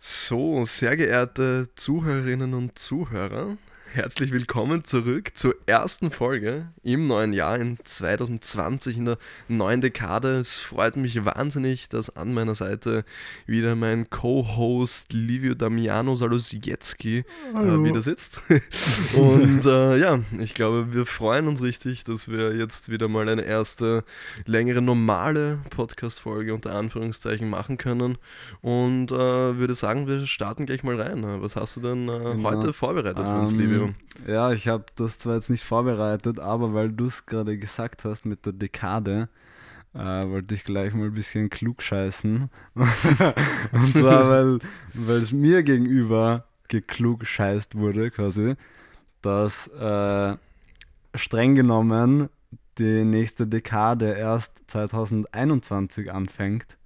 So, sehr geehrte Zuhörerinnen und Zuhörer, herzlich willkommen zurück zur ersten Folge im neuen Jahr in 2020 in der neuen Dekade. Es freut mich wahnsinnig, dass an meiner Seite wieder mein Co-Host Livio Damiano Salosiecki äh, wieder sitzt. Und äh, ja, ich glaube, wir freuen uns richtig, dass wir jetzt wieder mal eine erste längere normale Podcast-Folge unter Anführungszeichen machen können. Und äh, würde sagen, wir starten gleich mal rein. Was hast du denn äh, Genau. heute vorbereitet für uns, Ähm, Livio? Ja, ich habe das zwar jetzt nicht vorbereitet, aber weil du es gerade gesagt hast mit der Dekade, äh, wollte ich gleich mal ein bisschen klug scheißen. Und zwar, weil weil es mir gegenüber geklug scheißt wurde, quasi, dass äh, streng genommen die nächste Dekade erst 2021 anfängt.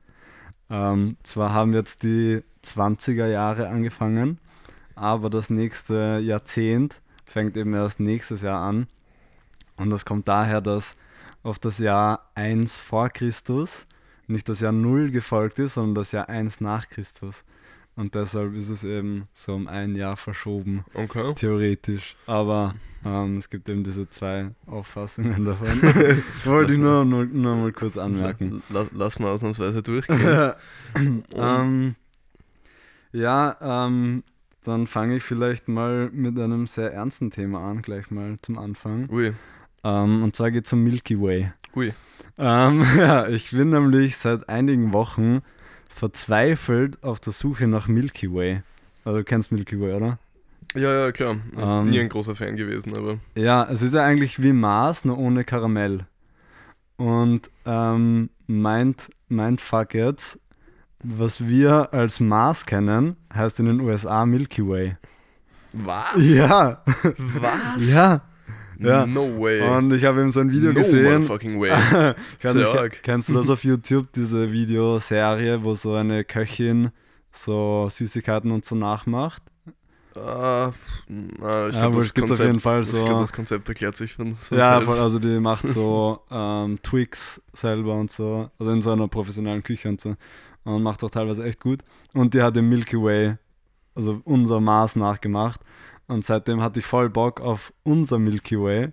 Ähm, zwar haben jetzt die 20er Jahre angefangen, aber das nächste Jahrzehnt fängt eben erst nächstes Jahr an. Und das kommt daher, dass auf das Jahr 1 vor Christus nicht das Jahr 0 gefolgt ist, sondern das Jahr 1 nach Christus. Und deshalb ist es eben so um ein Jahr verschoben, Okay. theoretisch. Aber ähm, es gibt eben diese zwei Auffassungen davon. Wollte ich nur, nur, nur mal kurz anmerken. La lass mal ausnahmsweise durchgehen. ähm, ja, ähm, dann fange ich vielleicht mal mit einem sehr ernsten Thema an, gleich mal zum Anfang. Ui, Ähm, und zwar geht es um Milky Way. ui. Ähm, ja, ich bin nämlich seit einigen Wochen verzweifelt auf der Suche nach Milky Way. Also du kennst Milky Way, oder? Ja, ja, klar. Ähm, Nie ein großer Fan gewesen, aber Ja, es ist ja eigentlich wie Mars, nur ohne Karamell. Und ähm, meint, meint fuck jetzt, was wir als Mars kennen, heißt in den USA Milky Way. was? Ja, Was? ja. Ja. No way. Und ich habe eben so ein Video no gesehen. motherfucking way. Ich weiß nicht, kennst du das auf YouTube, diese Videoserie, wo so eine Köchin so Süßigkeiten und so nachmacht? Ah, na, ich Ja, glaube, das, auf Konzept- jeden Fall ich so- glaub, das Konzept erklärt sich von, von Ja, selbst. also die macht so ähm, Twix selber und so, also in so einer professionellen Küche und so. Und macht auch teilweise echt gut. Und die hat den Milky Way, also unser Mars nachgemacht. Und seitdem hatte ich voll Bock auf unser Milky Way.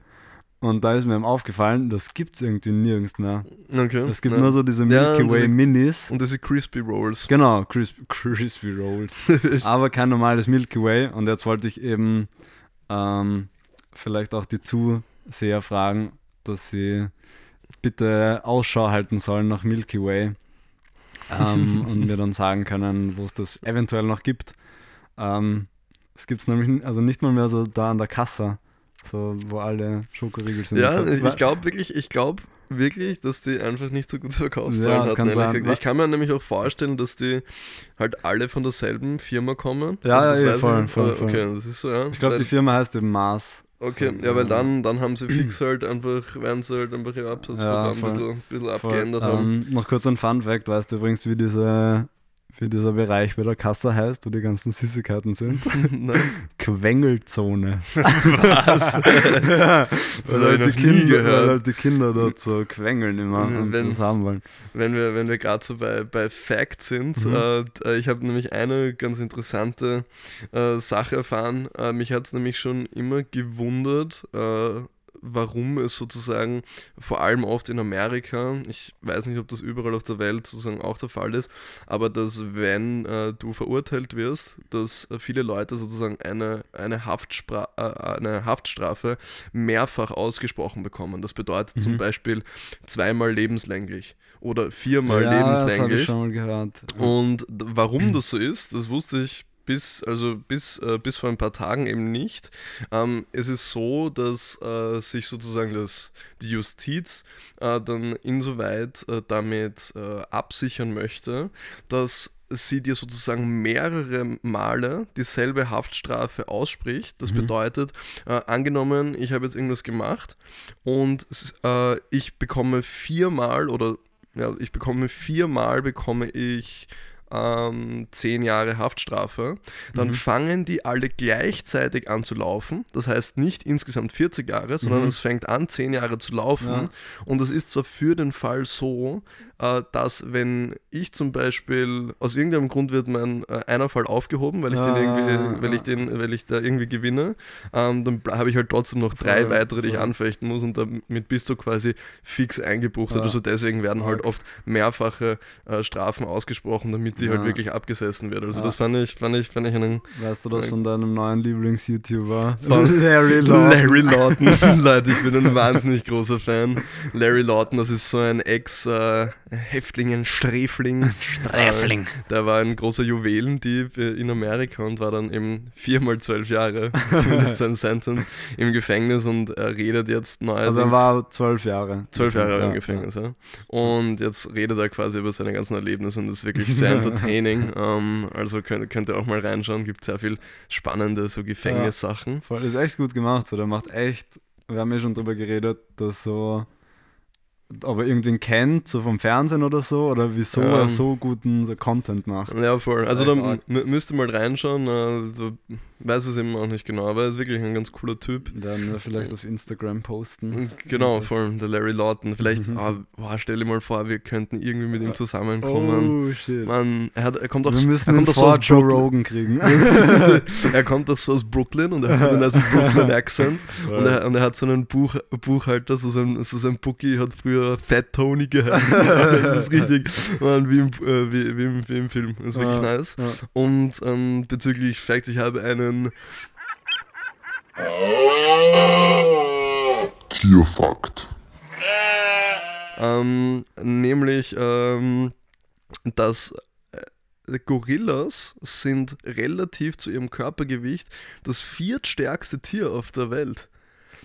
Und da ist mir eben aufgefallen, das gibt es irgendwie nirgends mehr. Okay. Es gibt ja. nur so diese Ja, Milky und Way diese- Minis. Und diese Crispy Rolls. Genau, Crispy, Crispy Rolls. Aber kein normales Milky Way. Und jetzt wollte ich eben ähm, vielleicht auch die Zuseher fragen, dass sie bitte Ausschau halten sollen nach Milky Way ähm, und mir dann sagen können, wo es das eventuell noch gibt. Ähm, es gibt es nämlich also nicht mal mehr so da an der Kasse, so wo alle Schokoriegel sind. Ja, ich, ich glaube wirklich, ich glaube wirklich, dass die einfach nicht so gute Verkaufszahlen Ja, hatten. kann sein. Ich kann mir nämlich auch vorstellen, dass die halt alle von derselben Firma kommen. Also Ja, das ja, weiß voll, ich. voll, Ah, voll. Okay, das ist so, ja. ich glaube, die Firma heißt eben Mars. Okay, So, ja, weil ja. dann, dann haben sie fix halt einfach, werden sie halt einfach ihr Absatzprogramm voll. ein bisschen, ein bisschen Voll. abgeändert haben. Ähm, noch kurz ein Fun Fact, weißt du übrigens, wie, diese, wie dieser Bereich bei der Kasse heißt, wo die ganzen Süßigkeiten sind? Quengelzone. Was? ja, weil, halt die Kinder, weil halt die Kinder dort so quengeln immer und Wenn- das haben wollen. wenn wir, wenn wir gerade so bei, bei Fact sind, Mhm. äh, äh, ich habe nämlich eine ganz interessante äh, Sache erfahren. Äh, mich hat es nämlich schon immer gewundert, äh, warum es sozusagen vor allem oft in Amerika, ich weiß nicht, ob das überall auf der Welt sozusagen auch der Fall ist, aber dass wenn äh, du verurteilt wirst, dass äh, viele Leute sozusagen eine, eine, Haftspra äh, eine Haftstrafe mehrfach ausgesprochen bekommen. Das bedeutet zum Mhm. Beispiel zweimal lebenslänglich oder viermal ja, das habe ich lebenslänglich. schon mal gehört. Und warum das so ist, das wusste ich bis, also bis, äh, bis vor ein paar Tagen eben nicht. Ähm, es ist so, dass äh, sich sozusagen das, die Justiz äh, dann insoweit äh, damit äh, absichern möchte, dass sie dir sozusagen mehrere Male dieselbe Haftstrafe ausspricht. Das Mhm. bedeutet, äh, angenommen, ich habe jetzt irgendwas gemacht und äh, ich bekomme viermal oder ja, ich bekomme viermal bekomme ich ähm, 10 Jahre Haftstrafe, dann Mhm. fangen die alle gleichzeitig an zu laufen. Das heißt nicht insgesamt 40 Jahre, sondern Mhm. es fängt an, 10 Jahre zu laufen. Ja. Und es ist zwar für den Fall so, äh, dass wenn ich zum Beispiel, aus irgendeinem Grund wird mein äh, einer Fall aufgehoben, weil ich den Ah, irgendwie, weil ich ah. den, weil ich da irgendwie gewinne, ähm, dann habe ich halt trotzdem noch drei Voll, weitere, die ich anfechten muss und damit bist du quasi fix eingebuchtet. Ah. Also deswegen werden halt oft mehrfache äh, Strafen ausgesprochen, damit die Ja. halt wirklich abgesessen wird. Also Ah. das fand ich, fand ich, fand ich einen Weißt du das von deinem neuen Lieblings-YouTuber? Von Larry Lawton. Larry Lawton. Leute, ich bin ein wahnsinnig großer Fan. Larry Lawton, das ist so ein Ex-Häftling, ein Sträfling. Sträfling. Äh, Der war ein großer Juwelendieb äh, in Amerika und war dann eben viermal zwölf Jahre, zumindest sein Sentence, im Gefängnis und er redet jetzt neuerdings. Also er war zwölf Jahre. Zwölf Jahre Ja, im Gefängnis, ja. Und jetzt redet er quasi über seine ganzen Erlebnisse und das ist wirklich sehr entertaining. ähm, also könnt, könnt ihr auch mal reinschauen, gibt sehr viel spannende so Gefängnissachen. Voll, ist echt gut gemacht. So, der macht echt, wir haben ja schon drüber geredet, dass so, ob er irgendwen kennt, so vom Fernsehen oder so, oder wieso Ähm. er so guten so Content macht. Ja, voll. Also da Echt arg. mü- müsst ihr mal reinschauen. äh, So, weiß es eben auch nicht genau, aber er ist wirklich ein ganz cooler Typ. Werden wir vielleicht auf Instagram posten. Genau, Das- voll. Der Larry Lawton. Vielleicht, Mhm. ah, boah, stell dir mal vor, wir könnten irgendwie mit ihm zusammenkommen. Oh, shit. Mann, er, hat, er kommt auch, wir müssen er ihn kommt so vor aus Joe. Rogan kriegen. er kommt auch so aus Brooklyn und er hat so einen Brooklyn-Accent. Und er, und er hat so einen Buch, Buchhalter, so sein, so sein Bookie hat früher Fat Tony geheißen. das ist richtig, Mann, wie im, äh, wie, wie, im, wie im Film. Das ist wirklich Ja. nice. Ja. Und ähm, bezüglich Facts, ich habe einen Tierfakt. Ähm, nämlich, ähm, dass äh, Gorillas sind relativ zu ihrem Körpergewicht das viertstärkste Tier auf der Welt.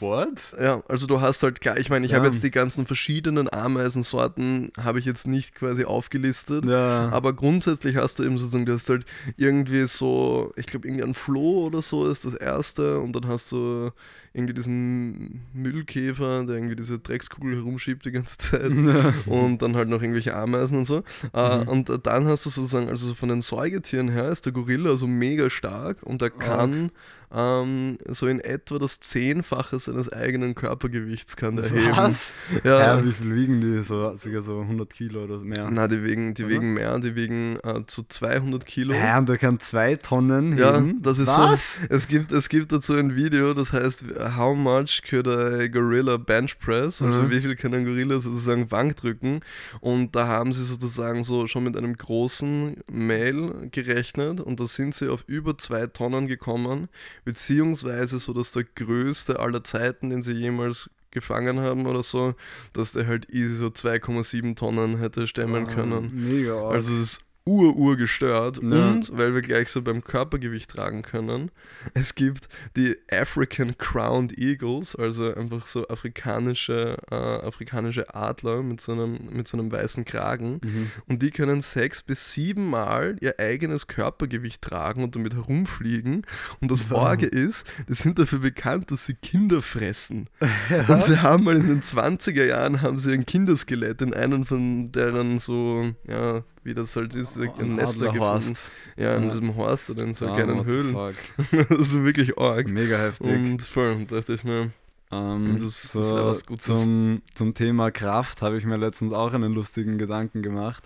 What? Ja, also du hast halt klar, ich meine, ich Ja. habe jetzt die ganzen verschiedenen Ameisensorten, habe ich jetzt nicht quasi aufgelistet. Ja. Aber grundsätzlich hast du eben sozusagen, du hast halt irgendwie so, ich glaube, irgendein Floh oder so ist das erste und dann hast du irgendwie diesen Müllkäfer, der irgendwie diese Dreckskugel herumschiebt die ganze Zeit und dann halt noch irgendwelche Ameisen und so. Äh, Mhm. und dann hast du sozusagen, also so von den Säugetieren her ist der Gorilla so mega stark und er kann ähm, so in etwa das Zehnfache seines eigenen Körpergewichts kann er heben. Was? Ja, Ja, wie viel wiegen die? So, sicher so 100 Kilo oder mehr. na, die wiegen, die wiegen mehr, die wiegen äh, zu 200 Kilo. Hä, und der kann zwei Tonnen Ja, heben? das ist Was? so. Es gibt, es gibt dazu ein Video, das heißt, how much could a gorilla bench press? Also Mhm. wie viel kann ein Gorilla sozusagen Bank drücken? Und da haben sie sozusagen so schon mit einem großen Mail gerechnet und da sind sie auf über zwei Tonnen gekommen, beziehungsweise so, dass der größte aller Zeiten, den sie jemals gefangen haben oder so, dass der halt easy so 2,7 Tonnen hätte stemmen Ah, können. Mega. Also das ist ur-ur gestört. Ja. Und weil wir gleich so beim Körpergewicht tragen können, es gibt die African Crowned Eagles, also einfach so afrikanische, äh, afrikanische Adler mit so, einem, mit so einem weißen Kragen. Mhm. Und die können sechs bis sieben Mal ihr eigenes Körpergewicht tragen und damit herumfliegen. Und das Wow. Orge ist, die sind dafür bekannt, dass sie Kinder fressen. Und sie haben mal in den 20er Jahren haben sie ein Kinderskelett in einem von deren so, ja, wie das halt ist, Oh, ein Nester gefunden. Ja, in Ja. diesem Horst oder in so Ah, kleinen Höhlen. das ist wirklich arg. Mega heftig. Und voll, dachte ich mir, Ähm, Das- so, das wär was Gutes. Zum, zum Thema Kraft habe ich mir letztens auch einen lustigen Gedanken gemacht.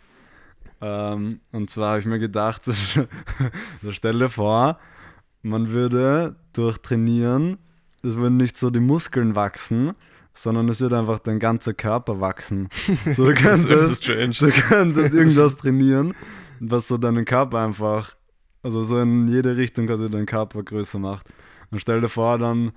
Ähm, und zwar habe ich mir gedacht, so, so stell dir vor, man würde durch Trainieren, es würden nicht so die Muskeln wachsen, sondern es würde einfach dein ganzer Körper wachsen. So, du das ist könntest, du könntest irgendwas trainieren, was so deinen Körper einfach, also so in jede Richtung quasi deinen Körper größer macht. Und stell dir vor, dann,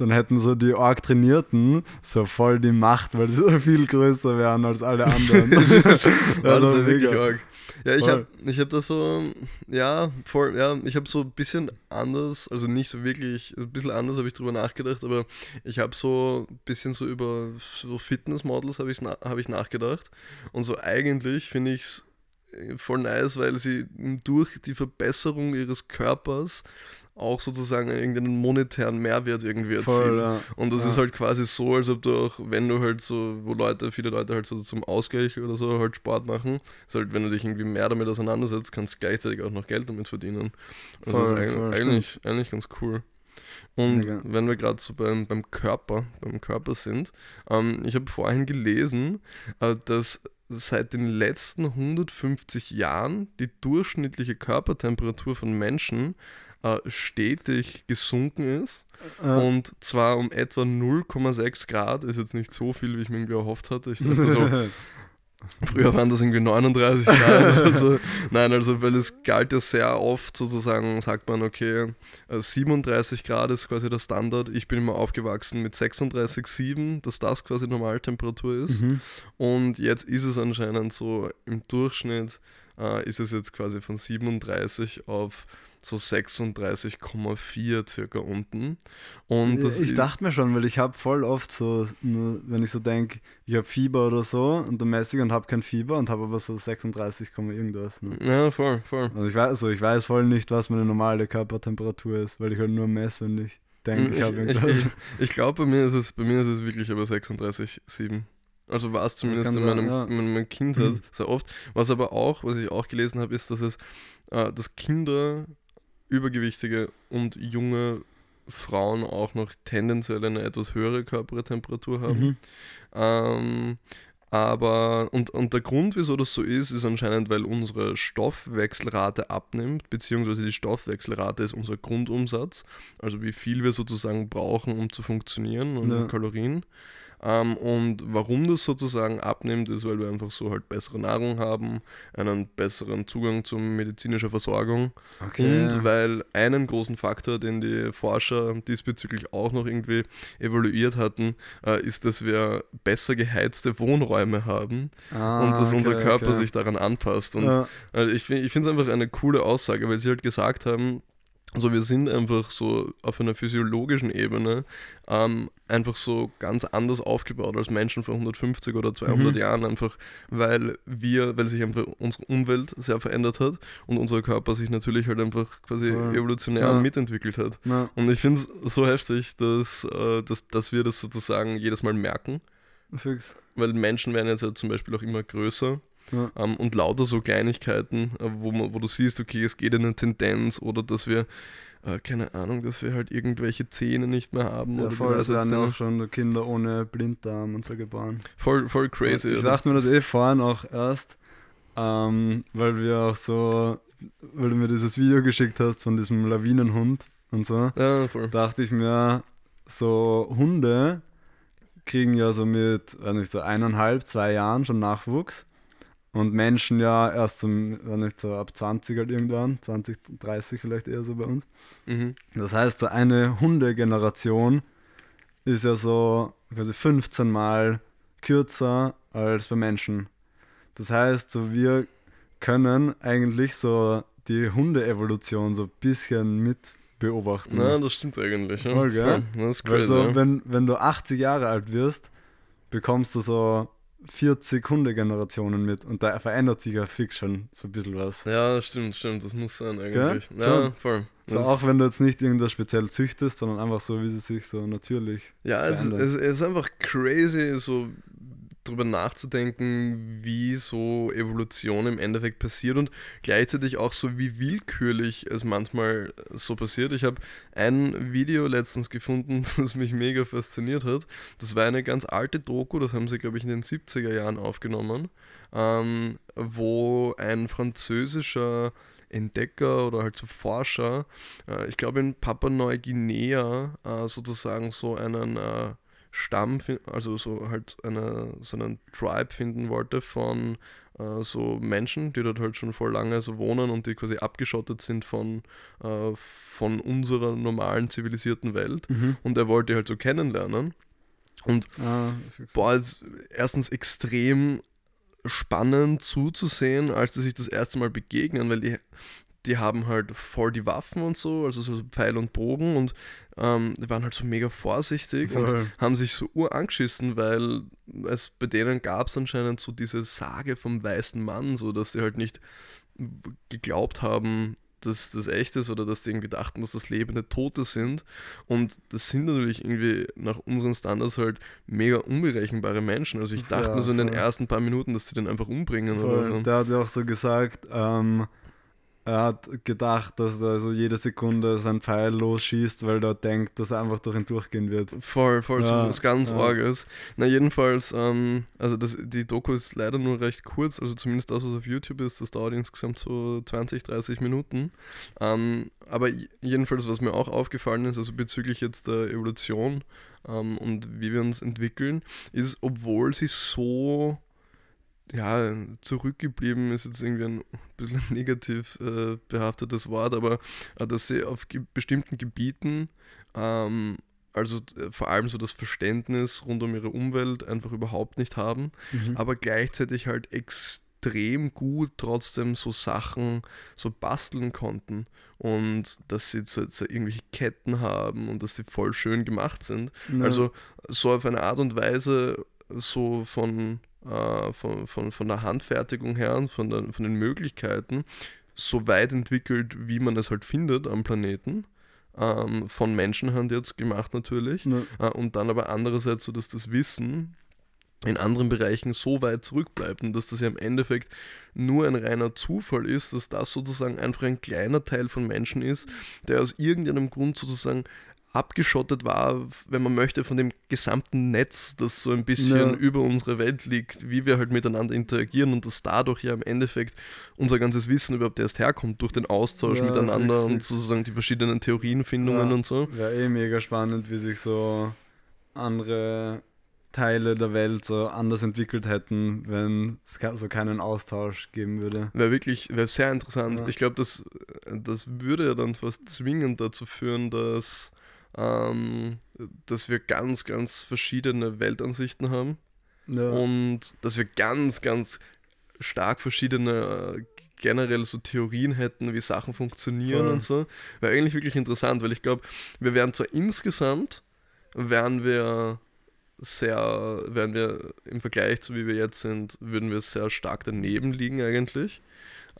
dann hätten so die arg Trainierten so voll die Macht, weil sie so viel größer wären als alle anderen. Ja, wär wirklich arg. Ja, ich habe ich hab das so, ja, voll, ja, ich habe so ein bisschen anders, also nicht so wirklich, ein bisschen anders habe ich drüber nachgedacht, aber ich habe so ein bisschen so über so Fitnessmodels habe ich, hab ich nachgedacht und so eigentlich finde ich es äh, voll nice, weil sie durch die Verbesserung ihres Körpers auch sozusagen irgendeinen monetären Mehrwert irgendwie erzielen. Voll, ja. Und das Ja. ist halt quasi so, als ob du auch, wenn du halt so, wo Leute, viele Leute halt so zum Ausgleich oder so halt Sport machen, ist halt, wenn du dich irgendwie mehr damit auseinandersetzt, kannst du gleichzeitig auch noch Geld damit verdienen. Also Voll, das ist eigentlich, voll, eigentlich, eigentlich ganz cool. Und Mega. wenn wir gerade so beim, beim Körper, beim Körper sind, ähm, ich habe vorhin gelesen, äh, dass seit den letzten 150 Jahren die durchschnittliche Körpertemperatur von Menschen äh, stetig gesunken ist. Ja. Und zwar um etwa 0,6 Grad, ist jetzt nicht so viel, wie ich mir irgendwie erhofft hatte. Ich dachte so, früher waren das irgendwie 39 Grad. Also, nein, also weil es galt ja sehr oft sozusagen, sagt man, okay, äh, 37 Grad ist quasi der Standard. Ich bin immer aufgewachsen mit 36,7, dass das quasi Normaltemperatur ist. Mhm. Und jetzt ist es anscheinend so, im Durchschnitt äh, ist es jetzt quasi von 37 auf so 36,4 circa unten. Und ich dachte mir schon, weil ich habe voll oft so, wenn ich so denke, ich habe Fieber oder so und dann messe ich und habe kein Fieber und habe aber so 36, Komma irgendwas. Ne? Ja, voll, voll. Also ich weiß, also ich weiß voll nicht, was meine normale Körpertemperatur ist, weil ich halt nur messe, wenn ich denke, ich habe ich, irgendwas. ich, ich glaube, bei mir ist es bei mir ist es wirklich aber 36,7. Also war es zumindest in meinem, sein, ja. in meiner Kindheit Mhm. sehr oft. Was aber auch, was ich auch gelesen habe, ist, dass es, äh, dass Kinder, Übergewichtige und junge Frauen auch noch tendenziell eine etwas höhere Körpertemperatur haben. Mhm. Ähm, aber, und, und der Grund, wieso das so ist, ist anscheinend, weil unsere Stoffwechselrate abnimmt, beziehungsweise die Stoffwechselrate ist unser Grundumsatz, also wie viel wir sozusagen brauchen, um zu funktionieren, und Ja. Kalorien. Ähm, und warum das sozusagen abnimmt, ist, weil wir einfach so halt bessere Nahrung haben, einen besseren Zugang zu medizinischer Versorgung Okay. und weil einen großen Faktor, den die Forscher diesbezüglich auch noch irgendwie evaluiert hatten, äh, ist, dass wir besser geheizte Wohnräume haben ah, und dass unser okay, Körper okay. sich daran anpasst. Und ja. äh, ich, ich finde es einfach eine coole Aussage, weil sie halt gesagt haben, also wir sind einfach so auf einer physiologischen Ebene ähm, einfach so ganz anders aufgebaut als Menschen vor 150 oder 200 Mhm. Jahren, einfach weil wir, weil sich einfach unsere Umwelt sehr verändert hat und unser Körper sich natürlich halt einfach quasi Voll. evolutionär Ja. mitentwickelt hat. Ja, Und ich finde es so heftig, dass, äh, dass, dass wir das sozusagen jedes Mal merken, fix. weil Menschen werden jetzt ja zum Beispiel auch immer größer Ja. ähm, und lauter so Kleinigkeiten, äh, wo, man, wo du siehst, okay, es geht in eine Tendenz oder dass wir, äh, keine Ahnung, dass wir halt irgendwelche Zähne nicht mehr haben. Ja, oder voll, es werden ja auch schon Kinder ohne Blinddarm und so geboren. voll, voll crazy. Ich dachte mir das eh vorhin auch erst, ähm, weil wir auch so, weil du mir dieses Video geschickt hast von diesem Lawinenhund und so, Ja, voll. dachte ich mir, so Hunde kriegen ja so mit, weiß nicht, so eineinhalb, zwei Jahren schon Nachwuchs. Und Menschen ja erst zum, weiß nicht, so ab 20 halt irgendwann, 20, 30 vielleicht eher so bei uns. Mhm. Das heißt, so eine Hundegeneration ist ja so quasi 15 Mal kürzer als bei Menschen. Das heißt, so wir können eigentlich so die Hunde-Evolution so ein bisschen mit beobachten. Na, das stimmt eigentlich. Ja. Voll, gell? Das ist crazy. so, ja. wenn, wenn du 80 Jahre alt wirst, bekommst du so 40 Hundegenerationen mit und da verändert sich ja fix schon so ein bisschen was. ja, stimmt, stimmt. Das muss sein eigentlich. Gell? Ja, Schon. voll. So auch wenn du jetzt nicht irgendwas speziell züchtest, sondern einfach so, wie sie sich so natürlich. Ja, es, es, es ist einfach crazy, so drüber nachzudenken, wie so Evolution im Endeffekt passiert und gleichzeitig auch so, wie willkürlich es manchmal so passiert. Ich habe ein Video letztens gefunden, das mich mega fasziniert hat. Das war eine ganz alte Doku, das haben sie, glaube ich, in den 70er Jahren aufgenommen, ähm, wo ein französischer Entdecker oder halt so Forscher, äh, ich glaube in Papua Neuguinea äh, sozusagen so einen äh, Stamm, also so halt eine, so einen Tribe finden wollte von äh, so Menschen, die dort halt schon voll lange so wohnen und die quasi abgeschottet sind von, äh, von unserer normalen zivilisierten Welt. Und er wollte halt so kennenlernen. Und Ah, boah, erstens extrem spannend zuzusehen, als sie sich das erste Mal begegnen, weil die, die haben halt voll die Waffen und so, also so Pfeil und Bogen und ähm, die waren halt so mega vorsichtig und Voll. haben sich so urangeschissen, weil es bei denen gab es anscheinend so diese Sage vom weißen Mann, so dass sie halt nicht geglaubt haben, dass das echt ist oder dass die irgendwie dachten, dass das lebende Tote sind. Und das sind natürlich irgendwie nach unseren Standards halt mega unberechenbare Menschen. Also ich dachte Ja, mir so in den voll. ersten paar Minuten, dass sie den einfach umbringen oder Voll. so. Der hat ja auch so gesagt, ähm, er hat gedacht, dass er so jede Sekunde sein Pfeil losschießt, weil er denkt, dass er einfach durch ihn durchgehen wird. Voll, voll, so Ja, was ganz ja. Orges. Na, jedenfalls, ähm, also das, die Doku ist leider nur recht kurz, also zumindest das, was auf YouTube ist, das dauert insgesamt so 20, 30 Minuten. Ähm, aber jedenfalls, was mir auch aufgefallen ist, also bezüglich jetzt der Evolution ähm, und wie wir uns entwickeln, ist, obwohl sie so ja, zurückgeblieben ist jetzt irgendwie ein bisschen negativ äh, behaftetes Wort, aber äh, dass sie auf ge bestimmten Gebieten, ähm, also äh, vor allem so das Verständnis rund um ihre Umwelt einfach überhaupt nicht haben, Mhm. aber gleichzeitig halt extrem gut trotzdem so Sachen so basteln konnten und dass sie jetzt, jetzt irgendwelche Ketten haben und dass die voll schön gemacht sind. Ja. Also so auf eine Art und Weise, so von, äh, von, von, von der Handfertigung her und von, der, von den Möglichkeiten, so weit entwickelt, wie man es halt findet am Planeten. Ähm, von Menschenhand jetzt gemacht natürlich. Ja. Äh, und dann aber andererseits so, dass das Wissen in anderen Bereichen so weit zurückbleibt und dass das ja im Endeffekt nur ein reiner Zufall ist, dass das sozusagen einfach ein kleiner Teil von Menschen ist, der aus irgendeinem Grund sozusagen abgeschottet war, wenn man möchte, von dem gesamten Netz, das so ein bisschen Ja. über unsere Welt liegt, wie wir halt miteinander interagieren und dass dadurch ja im Endeffekt unser ganzes Wissen überhaupt erst herkommt, durch den Austausch Ja, miteinander und richtig. sozusagen die verschiedenen Theorienfindungen Ja. und so. Wäre eh mega spannend, wie sich so andere Teile der Welt so anders entwickelt hätten, wenn es so keinen Austausch geben würde. Wäre wirklich, wäre sehr interessant. Ja. Ich glaube, das, das würde ja dann fast zwingend dazu führen, dass, ähm, dass wir ganz, ganz verschiedene Weltansichten haben Ja. und dass wir ganz, ganz stark verschiedene äh, generell so Theorien hätten, wie Sachen funktionieren Voll. und so. Wäre eigentlich wirklich interessant, weil ich glaube, wir wären zwar insgesamt, wären wir sehr, wären wir im Vergleich zu wie wir jetzt sind, würden wir sehr stark daneben liegen eigentlich.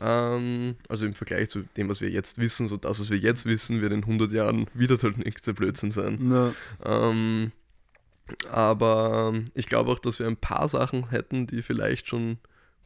Ähm, also im Vergleich zu dem, was wir jetzt wissen, so das, was wir jetzt wissen, wird in 100 Jahren wieder der nächste Blödsinn sein. Ähm, aber ich glaube auch, dass wir ein paar Sachen hätten, die vielleicht schon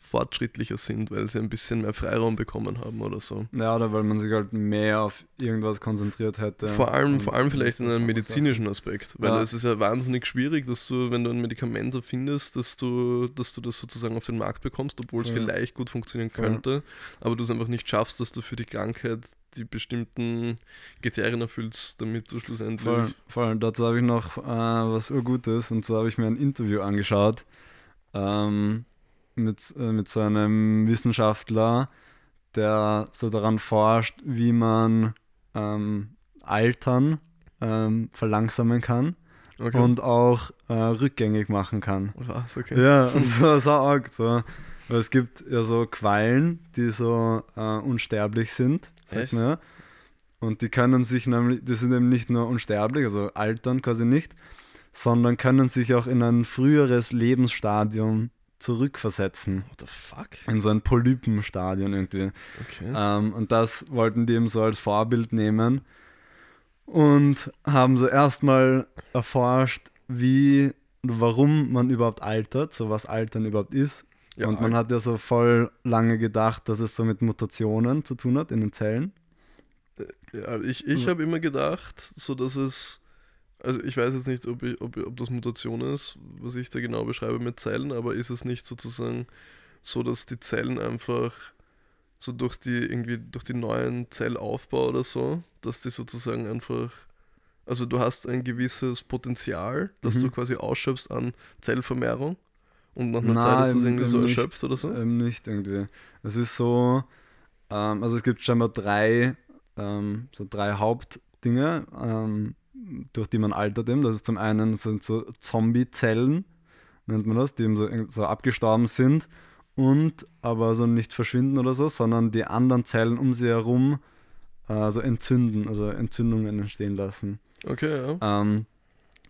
fortschrittlicher sind, weil sie ein bisschen mehr Freiraum bekommen haben oder so. ja, oder weil man sich halt mehr auf irgendwas konzentriert hätte. vor allem, vor allem vielleicht in einem medizinischen Aspekt, weil Ja. es ist ja wahnsinnig schwierig, dass du, wenn du ein Medikament findest, dass du, dass du das sozusagen auf den Markt bekommst, obwohl es Voll. vielleicht gut funktionieren könnte, aber du es einfach nicht schaffst, dass du für die Krankheit die bestimmten Kriterien erfüllst, damit du schlussendlich Voll, voll. Dazu habe ich noch äh, was Urgutes und zwar habe ich mir ein Interview angeschaut ähm, mit, äh, mit so einem Wissenschaftler, der so daran forscht, wie man ähm, Altern ähm, verlangsamen kann okay. und auch äh, rückgängig machen kann. was, okay. Ja, und so, so arg. So. Weil es gibt ja so Quallen, die so äh, unsterblich sind, sagt man ja. Und die können sich nämlich, die sind eben nicht nur unsterblich, also altern quasi nicht, sondern können sich auch in ein früheres Lebensstadium zurückversetzen. What the fuck? In so ein Polypenstadion irgendwie. Okay. Ähm, und das wollten die eben so als Vorbild nehmen und haben so erstmal erforscht, wie und warum man überhaupt altert, so was Altern überhaupt ist. Ja, und man hat ja so voll lange gedacht, dass es so mit Mutationen zu tun hat in den Zellen. Ja, ich ich habe immer gedacht, so dass es, also ich weiß jetzt nicht, ob, ich, ob, ob das Mutation ist, was ich da genau beschreibe mit Zellen, aber ist es nicht sozusagen so, dass die Zellen einfach so durch die irgendwie durch die neuen Zellaufbau oder so, dass die sozusagen einfach, also du hast ein gewisses Potenzial, das Mhm. du quasi ausschöpfst an Zellvermehrung und nach einer Na, Zeit ist das eben- irgendwie so eben nicht. erschöpft oder so. Ähm, nicht irgendwie. Es ist so, ähm, also es gibt scheinbar drei, ähm, so drei Hauptdinge, ähm, durch die man altert eben. Das ist zum einen sind so Zombie-Zellen, nennt man das, die eben so, so abgestorben sind und aber also nicht verschwinden oder so, sondern die anderen Zellen um sie herum also entzünden, also Entzündungen entstehen lassen. Okay, ja. Ähm,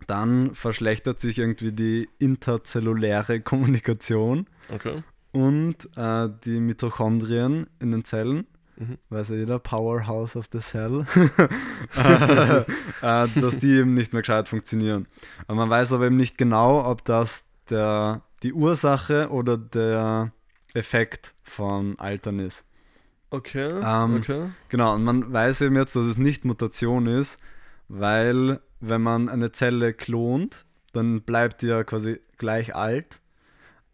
dann verschlechtert sich irgendwie die interzelluläre Kommunikation Okay. und äh, die Mitochondrien in den Zellen, Mhm. weiß ja jeder, Powerhouse of the Cell, äh, dass die eben nicht mehr gescheit funktionieren. Aber man weiß aber eben nicht genau, ob das der, die Ursache oder der Effekt von Altern ist. Okay, Ähm, okay. Genau, und man weiß eben jetzt, dass es nicht Mutation ist, weil wenn man eine Zelle klont, dann bleibt die ja quasi gleich alt.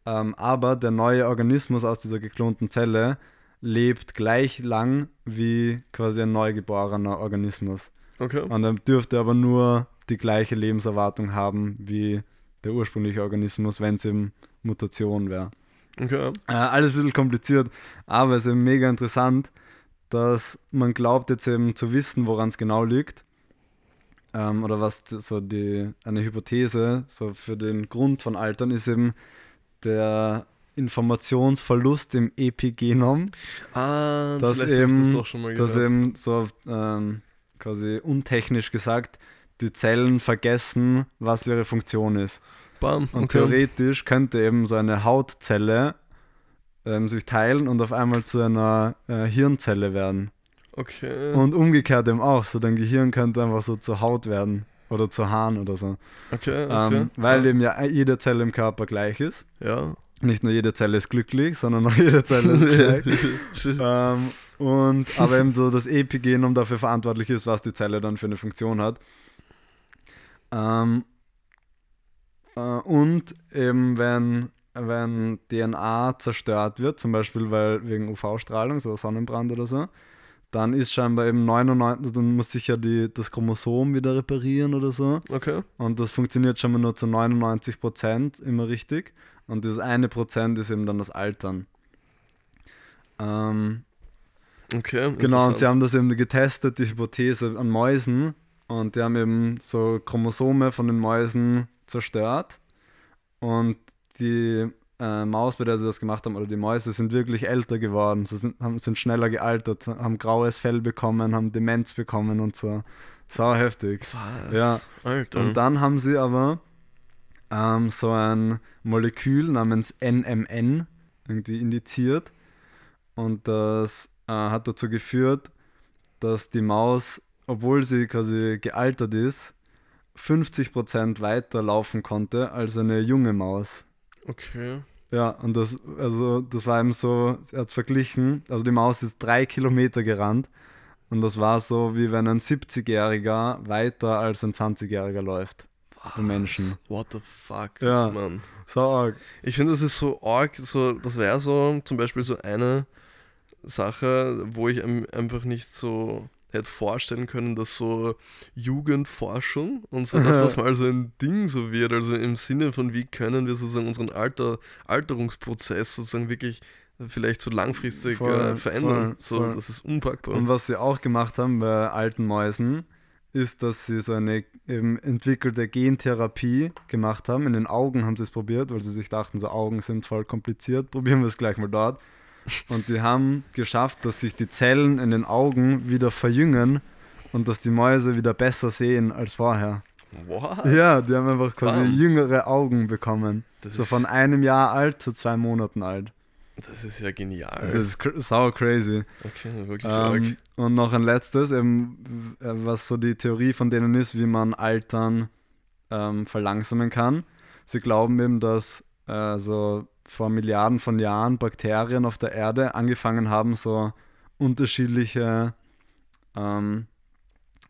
Ähm, aber der neue Organismus aus dieser geklonten Zelle lebt gleich lang wie quasi ein neugeborener Organismus. Okay. Und dann dürfte aber nur die gleiche Lebenserwartung haben wie der ursprüngliche Organismus, wenn es eben Mutation wäre. Okay. Äh, alles ein bisschen kompliziert, aber es ist eben mega interessant, dass man glaubt jetzt eben zu wissen, woran es genau liegt. Ähm, oder was so die, eine Hypothese so für den Grund von Altern ist eben der Informationsverlust im Epigenom, Ah, dass das eben, doch schon mal dass gehört. eben so ähm, quasi untechnisch gesagt die Zellen vergessen, was ihre Funktion ist. Bam, Und okay. theoretisch könnte eben so eine Hautzelle ähm, sich teilen und auf einmal zu einer äh, Hirnzelle werden. Okay. Und umgekehrt eben auch. So dein Gehirn könnte einfach so zur Haut werden oder zu Haaren oder so. okay, okay. Ähm, weil ja. eben ja jede Zelle im Körper gleich ist. Ja. Nicht nur jede Zelle ist glücklich, sondern auch jede Zelle ist gleich. ähm, und aber eben so das Epigenom dafür verantwortlich ist, was die Zelle dann für eine Funktion hat. Ähm, äh, und eben wenn, wenn DNA zerstört wird, zum Beispiel weil wegen UV-Strahlung, so Sonnenbrand oder so, dann ist scheinbar eben 99%, dann muss sich ja die, das Chromosom wieder reparieren oder so. Okay. Und das funktioniert schon mal nur zu 99 Prozent immer richtig. Und dieses eine Prozent ist eben dann das Altern. Ähm, Okay. genau, und sie haben das eben getestet, die Hypothese an Mäusen. Und die haben eben so Chromosome von den Mäusen zerstört. Und die äh, Maus, bei der sie das gemacht haben, oder die Mäuse sind wirklich älter geworden. Sie sind, haben, sind schneller gealtert, haben graues Fell bekommen, haben Demenz bekommen und so. Sau heftig. Was? Ja. Alter. Und dann haben sie aber ähm, so ein Molekül namens NMN irgendwie indiziert. Und das äh, hat dazu geführt, dass die Maus, obwohl sie quasi gealtert ist, 50% weiter laufen konnte als eine junge Maus. okay. Ja, und das, also das war eben so, er hat es verglichen, also die Maus ist drei Kilometer gerannt und das war so, wie wenn ein 70-Jähriger weiter als ein 20-Jähriger läuft. Bei Menschen. What the fuck, Ja. Mann. So arg. Ich finde, das ist so arg, so, das wäre so zum Beispiel so eine Sache, wo ich einfach nicht so hätte vorstellen können, dass so Jugendforschung und so, dass das mal so ein Ding so wird, also im Sinne von, wie können wir sozusagen unseren Alter, Alterungsprozess sozusagen wirklich vielleicht so langfristig Voll, äh, verändern. voll, so, voll. das ist unpackbar. Und was sie auch gemacht haben bei alten Mäusen, ist, dass sie so eine eben entwickelte Gentherapie gemacht haben. In den Augen haben sie es probiert, weil sie sich dachten, so Augen sind voll kompliziert. Probieren wir es gleich mal dort. Und die haben geschafft, dass sich die Zellen in den Augen wieder verjüngen und dass die Mäuse wieder besser sehen als vorher. What? Ja, die haben einfach quasi Bam. jüngere Augen bekommen. Das so von einem Jahr alt zu zwei Monaten alt. Das ist ja genial. Das ist cr sau crazy. okay, wirklich. Ähm, und noch ein letztes, eben, äh, was so die Theorie von denen ist, wie man Altern ähm, verlangsamen kann. Sie glauben eben, dass äh, so vor Milliarden von Jahren Bakterien auf der Erde angefangen haben, so unterschiedliche, ähm,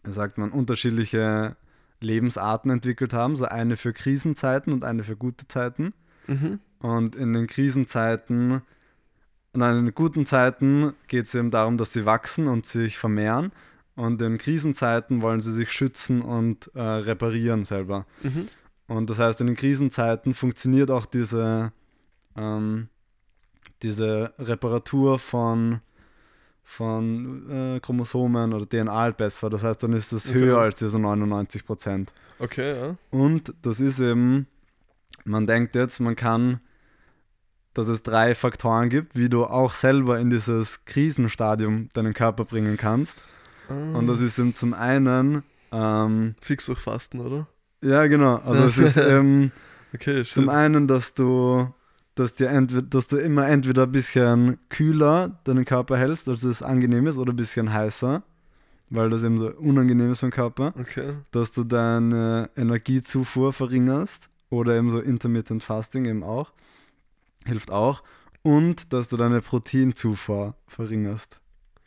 wie sagt man, unterschiedliche Lebensarten entwickelt haben. So eine für Krisenzeiten und eine für gute Zeiten. Mhm. Und in den Krisenzeiten, nein, in guten Zeiten geht es eben darum, dass sie wachsen und sich vermehren. Und in Krisenzeiten wollen sie sich schützen und äh, reparieren selber. Mhm. Und das heißt, in den Krisenzeiten funktioniert auch diese, ähm, diese Reparatur von, von äh, Chromosomen oder DNA halt besser. Das heißt, dann ist es Okay. höher als diese 99 Prozent. Okay, ja. Und das ist eben, man denkt jetzt, man kann dass es drei Faktoren gibt, wie du auch selber in dieses Krisenstadium deinen Körper bringen kannst. Ah, Und das ist eben zum einen, ähm, fix durch Fasten, oder? ja genau, also es ist ähm, Okay, zum einen, dass du, dass dir entweder, dass du immer entweder ein bisschen kühler deinen Körper hältst, als es angenehm ist, oder ein bisschen heißer, weil das eben so unangenehm ist für den Körper, Okay. dass du deine Energiezufuhr verringerst oder eben so Intermittent Fasting eben auch, hilft auch, und dass du deine Proteinzufuhr verringerst.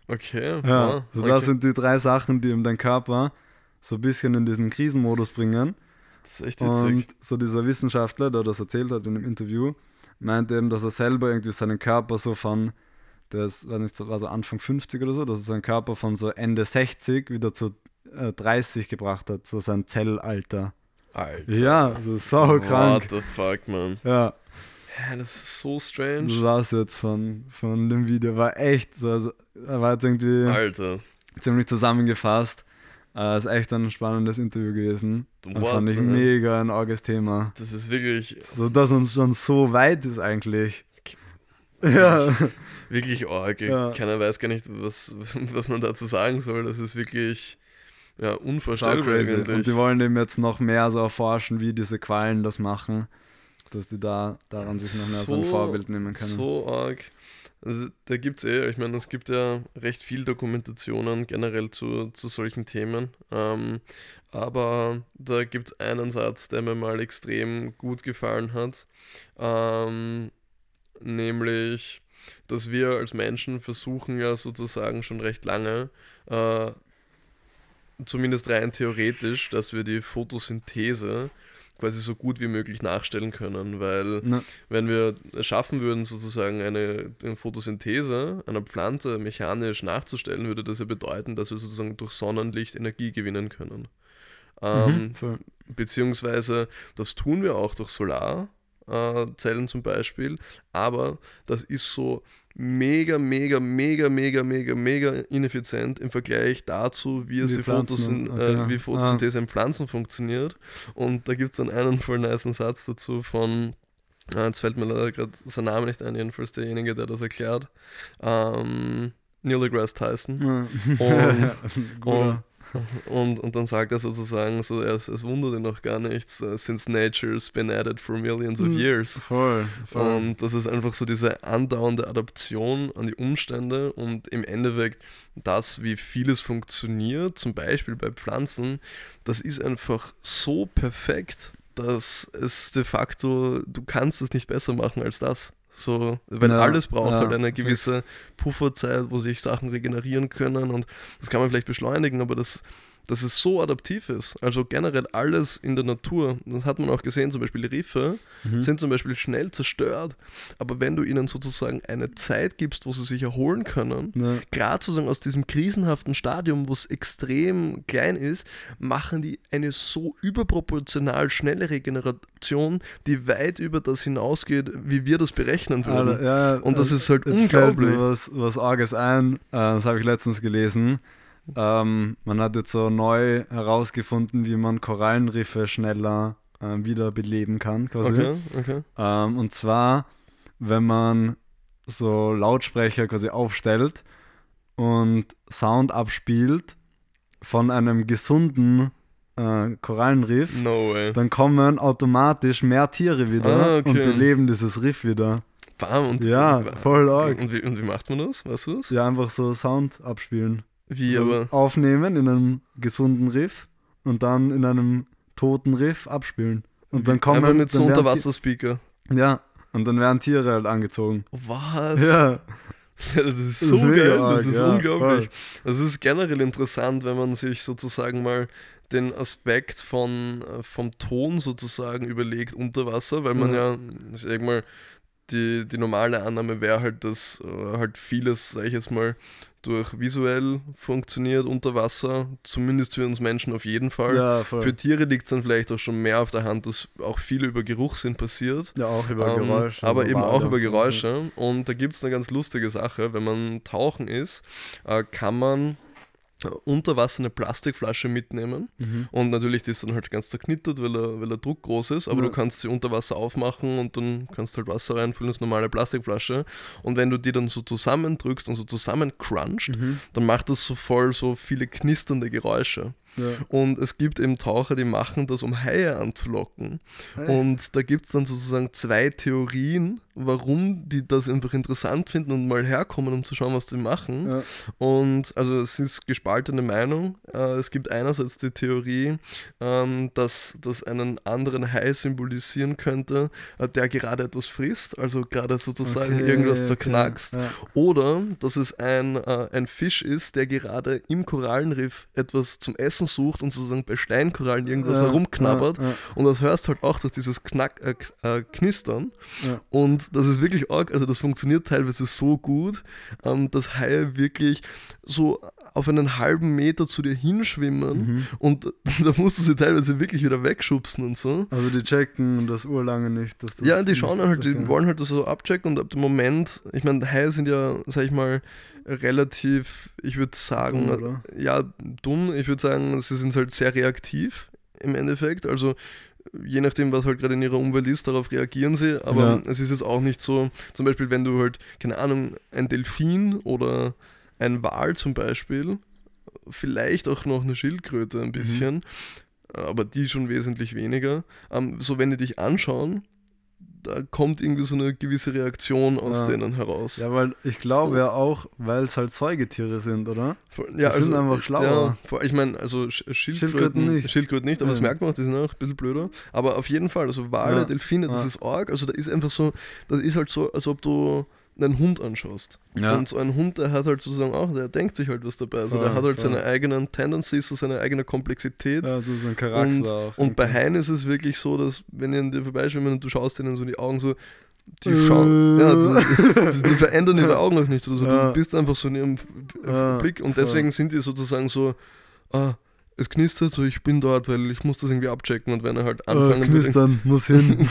Okay. Ja, wow, so okay. das sind die drei Sachen, die eben deinen Körper so ein bisschen in diesen Krisenmodus bringen. das ist echt witzig. Und so dieser Wissenschaftler, der das erzählt hat in einem Interview, meint eben, dass er selber irgendwie seinen Körper so von, der ist, weiß nicht, war so Anfang 50 oder so, dass er seinen Körper von so Ende 60 wieder zu äh, 30 gebracht hat, so sein Zellalter. Alter. Ja, so sau krank. What the fuck, man. Ja, Hä, das ist so das strange. war's jetzt von, von dem Video. War echt, so, also, er war jetzt irgendwie Alter. ziemlich zusammengefasst. Äh, ist echt ein spannendes Interview gewesen. What fand ich mega ein arges Thema. Das ist wirklich, So, dass man schon so weit ist eigentlich. Ja, wirklich arg. Ja. Keiner weiß gar nicht, was, was man dazu sagen soll. Das ist wirklich ja, unvorstellbar crazy. Und die wollen eben jetzt noch mehr so erforschen, wie diese Quallen das machen, dass die da daran sich noch mehr so, ein So- Vorbild nehmen können. So arg. Also, da gibt es eh, ich meine, es gibt ja recht viel Dokumentationen generell zu, zu solchen Themen. Ähm, aber da gibt es einen Satz, der mir mal extrem gut gefallen hat. Ähm, nämlich, dass wir als Menschen versuchen ja sozusagen schon recht lange, äh, zumindest rein theoretisch, dass wir die Photosynthese quasi so gut wie möglich nachstellen können, weil Ne, wenn wir es schaffen würden, sozusagen eine, eine Photosynthese einer Pflanze mechanisch nachzustellen, würde das ja bedeuten, dass wir sozusagen durch Sonnenlicht Energie gewinnen können. Ähm, mhm, beziehungsweise das tun wir auch durch Solarzellen zum Beispiel, aber das ist so mega, mega, mega, mega, mega, mega ineffizient im Vergleich dazu, wie es Wie die Pflanzen, Photosyn okay. äh, wie Ah. Photosynthese in Pflanzen funktioniert. Und da gibt es dann einen voll niceen Satz dazu von, äh, jetzt fällt mir leider gerade sein Name nicht ein, jedenfalls derjenige, der das erklärt, ähm, Neil deGrasse Tyson. Ja. Und- Guter. Und, und dann sagt er sozusagen, so, es, es wundert ihn noch gar nichts, uh, since nature's been at it for millions of Mhm. years. Voll, voll. Und das ist einfach so diese andauernde Adaption an die Umstände und im Endeffekt das, wie vieles funktioniert, zum Beispiel bei Pflanzen, das ist einfach so perfekt, dass es de facto, du kannst es nicht besser machen als das. So, weil Ja, alles braucht ja, halt eine gewisse Pufferzeit, wo sich Sachen regenerieren können und das kann man vielleicht beschleunigen, aber das, dass es so adaptiv ist. Also generell alles in der Natur, das hat man auch gesehen, zum Beispiel Riffe, Mhm. sind zum Beispiel schnell zerstört, aber wenn du ihnen sozusagen eine Zeit gibst, wo sie sich erholen können, Ja. gerade sozusagen aus diesem krisenhaften Stadium, wo es extrem klein ist, machen die eine so überproportional schnelle Regeneration, die weit über das hinausgeht, wie wir das berechnen würden. Alter, ja, Und das also ist halt jetzt fällt mir unglaublich. was, was Arges ein, äh, das habe ich letztens gelesen. Ähm, man hat jetzt so neu herausgefunden, wie man Korallenriffe schneller äh, wiederbeleben kann, quasi. Okay, okay. Ähm, und zwar, wenn man so Lautsprecher quasi aufstellt und Sound abspielt von einem gesunden äh, Korallenriff, No dann kommen automatisch mehr Tiere wieder Ah, okay. und beleben dieses Riff wieder. Bam, und, Ja, voll arg. Und wie, und wie macht man das? Weißt du das? Ja, einfach so Sound abspielen. Wie, so aber. aufnehmen in einem gesunden Riff und dann in einem toten Riff abspielen. Und dann kommen Einfach mit so Unterwasserspeaker. Ja, und dann werden Tiere halt angezogen. Was? Ja, Das ist Das so ist mega geil, das arg, ist ja, unglaublich. Das ist generell interessant, wenn man sich sozusagen mal den Aspekt von, äh, vom Ton sozusagen überlegt unter Wasser, weil man Ja. ja, ich sag mal, die, die normale Annahme wäre halt, dass äh, halt vieles, sag ich jetzt mal, durch visuell funktioniert unter Wasser, zumindest für uns Menschen auf jeden Fall. ja. Für Tiere liegt es dann vielleicht auch schon mehr auf der Hand, dass auch viel über Geruchssinn passiert. ja, auch über Ähm, Geräusche. aber eben auch über. Geräusche. Und da gibt es eine ganz lustige Sache. Wenn man tauchen ist, äh, kann man äh, unter Wasser eine Plastikflasche mitnehmen Mhm. und natürlich die ist dann halt ganz zerknittert, weil der, weil der Druck groß ist, aber Ja. du kannst sie unter Wasser aufmachen und dann kannst halt Wasser reinfüllen, das ist eine normale Plastikflasche und wenn du die dann so zusammendrückst und so zusammencruncht, Mhm. dann macht das so voll so viele knisternde Geräusche. Ja. Und es gibt eben Taucher, die machen das, um Haie anzulocken. Und da gibt es dann sozusagen zwei Theorien, warum die das einfach interessant finden und mal herkommen, um zu schauen, was die machen. Ja. Und also es ist gespaltene Meinung. Äh, es gibt einerseits die Theorie, ähm, dass das einen anderen Hai symbolisieren könnte, äh, der gerade etwas frisst, also gerade sozusagen Okay, irgendwas okay. zerknackst. Ja. Oder dass es ein, äh, ein Fisch ist, der gerade im Korallenriff etwas zum Essen sucht und sozusagen bei Steinkorallen irgendwas Ja, herumknabbert. Und das hörst halt auch durch dieses Knack, äh, Knistern. Ja. Und das ist wirklich arg, also das funktioniert teilweise so gut, ähm, dass Haie wirklich so auf einen halben Meter zu dir hinschwimmen Mhm. und da musst du sie teilweise wirklich wieder wegschubsen und so. Also die checken das urlange nicht. Dass das Ja, die schauen halt, die wollen halt das so abchecken und ab dem Moment, ich meine, Haie sind ja, sag ich mal, relativ, ich würde sagen, Dumm, ja, dumm. Ich würde sagen, sie sind halt sehr reaktiv im Endeffekt. Also je nachdem, was halt gerade in ihrer Umwelt ist, darauf reagieren sie. Aber Ja. es ist jetzt auch nicht so, zum Beispiel, wenn du halt, keine Ahnung, ein Delfin oder ein Wal zum Beispiel, vielleicht auch noch eine Schildkröte Mhm. ein bisschen, aber die schon wesentlich weniger. Ähm, so, wenn die dich anschauen, da kommt irgendwie so eine gewisse Reaktion aus Ja. denen heraus. Ja, weil ich glaube ja auch, weil es halt Säugetiere sind, oder? Voll- Ja, Die sind einfach schlauer. Ja, ich meine, also Sch- Schildkröten, Schildkröten nicht. Schildkröten nicht, aber das Ja. merkt man auch, die sind auch ein bisschen blöder. Aber auf jeden Fall, also Wale, Ja. Delfine, das ist arg. Also da ist einfach so, das ist halt so, als ob du einen Hund anschaust. Ja. Und so ein Hund, der hat halt sozusagen auch, der denkt sich halt was dabei. Also der Voll, hat halt voll. seine eigenen Tendencies, so seine eigene Komplexität. Ja, so ist ein Charakter auch. Und bei Haien ist es wirklich so, dass wenn die an dir vorbeischwimmen und du schaust denen so in die Augen so, die Äh. schauen, ja, die, die verändern ihre Augen auch nicht. Also Ja. du bist einfach so in ihrem Blick und deswegen sind die sozusagen so, ah, es knistert, so ich bin dort, weil ich muss das irgendwie abchecken und wenn er halt anfangen würde- knistern, muss hin.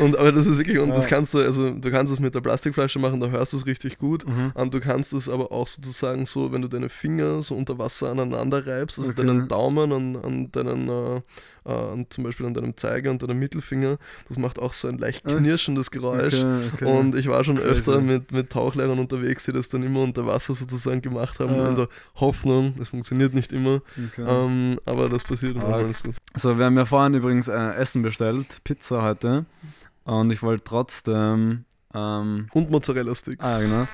und aber das ist wirklich, und das Ja. kannst du, also du kannst es mit der Plastikflasche machen, da hörst du es richtig gut. Mhm. Und du kannst es aber auch sozusagen so, wenn du deine Finger so unter Wasser aneinander reibst, also Okay. deinen Daumen an, an deinen, äh, äh, an, zum Beispiel an deinem Zeiger und deinem Mittelfinger, das macht auch so ein leicht knirschendes Geräusch. Okay, okay. Und ich war schon Crazy. öfter mit, mit Tauchlehrern unterwegs, die das dann immer unter Wasser sozusagen gemacht haben, Ja. in der Hoffnung, das funktioniert nicht immer, okay. ähm, aber das passiert manchmal. So, wir haben ja vorhin übrigens äh, Essen bestellt, Pizza heute. Und ich wollte trotzdem. Ähm, Und Mozzarella-Sticks. ah, genau.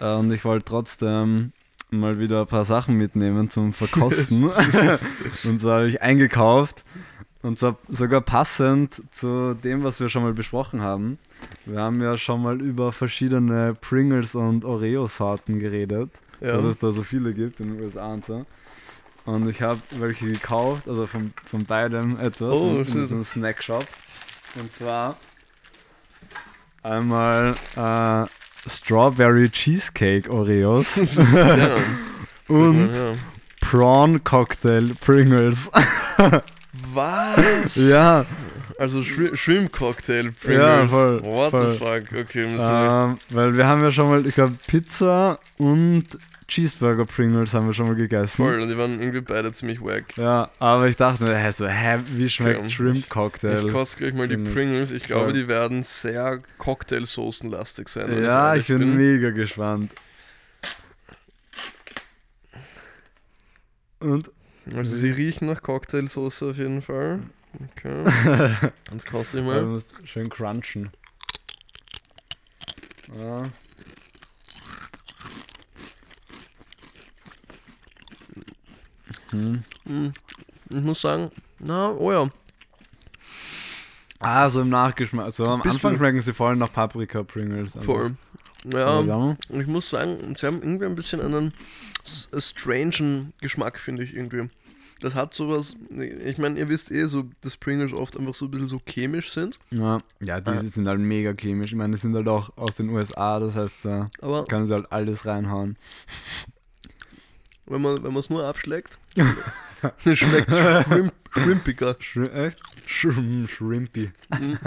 Äh, und ich wollte trotzdem mal wieder ein paar Sachen mitnehmen zum Verkosten. und so habe ich eingekauft. Und zwar sogar passend zu dem, was wir schon mal besprochen haben. Wir haben ja schon mal über verschiedene Pringles und Oreo-Sorten geredet. Ja. dass es da so viele gibt in den USA und so. Und ich habe welche gekauft, also von, von beidem etwas Oh, in, einem Snackshop. Und zwar einmal äh, Strawberry Cheesecake Oreos ja. und. Prawn Cocktail Pringles. Was? ja, Also Shri Shrimp Cocktail Pringles. Ja, voll, What voll. the fuck? Okay, müssen wir. ähm, weil wir haben ja schon mal, ich glaube, Pizza und Cheeseburger Pringles haben wir schon mal gegessen. Voll, und die waren irgendwie beide ziemlich wack. Ja, aber ich dachte mir, hä, so, hä, wie schmeckt Okay, Shrimp Ich Cocktail? koste gleich mal die Pringles. Pringles. Ich glaube, Voll. die werden sehr Cocktailsoßenlastig sein. Ja, ehrlich ich bin mega gespannt. Und Also sie riechen nach Cocktailsoße auf jeden Fall. Okay. Jetzt koste ich du mal. musst schön crunchen. Ja. Hm. Hm, Ich muss sagen, na, oh ja. Ah, so im Nachgeschmack. So am Bisschen- Anfang schmecken sie voll nach Paprika Pringles. also. Voll. Ja, ich muss sagen, sie haben irgendwie ein bisschen einen strangen Geschmack, finde ich irgendwie. Das hat sowas, ich meine, ihr wisst eh so, dass Pringles oft einfach so ein bisschen so chemisch sind, Ja, ja, die Ah. sind halt mega chemisch. Ich meine, die sind halt auch aus den USA, das heißt, da aber können sie halt alles reinhauen. wenn man wenn es nur abschlägt, schmeckt es shrimp, shrimpiger. Shri echt? Shrim Shrimpy. Mhm.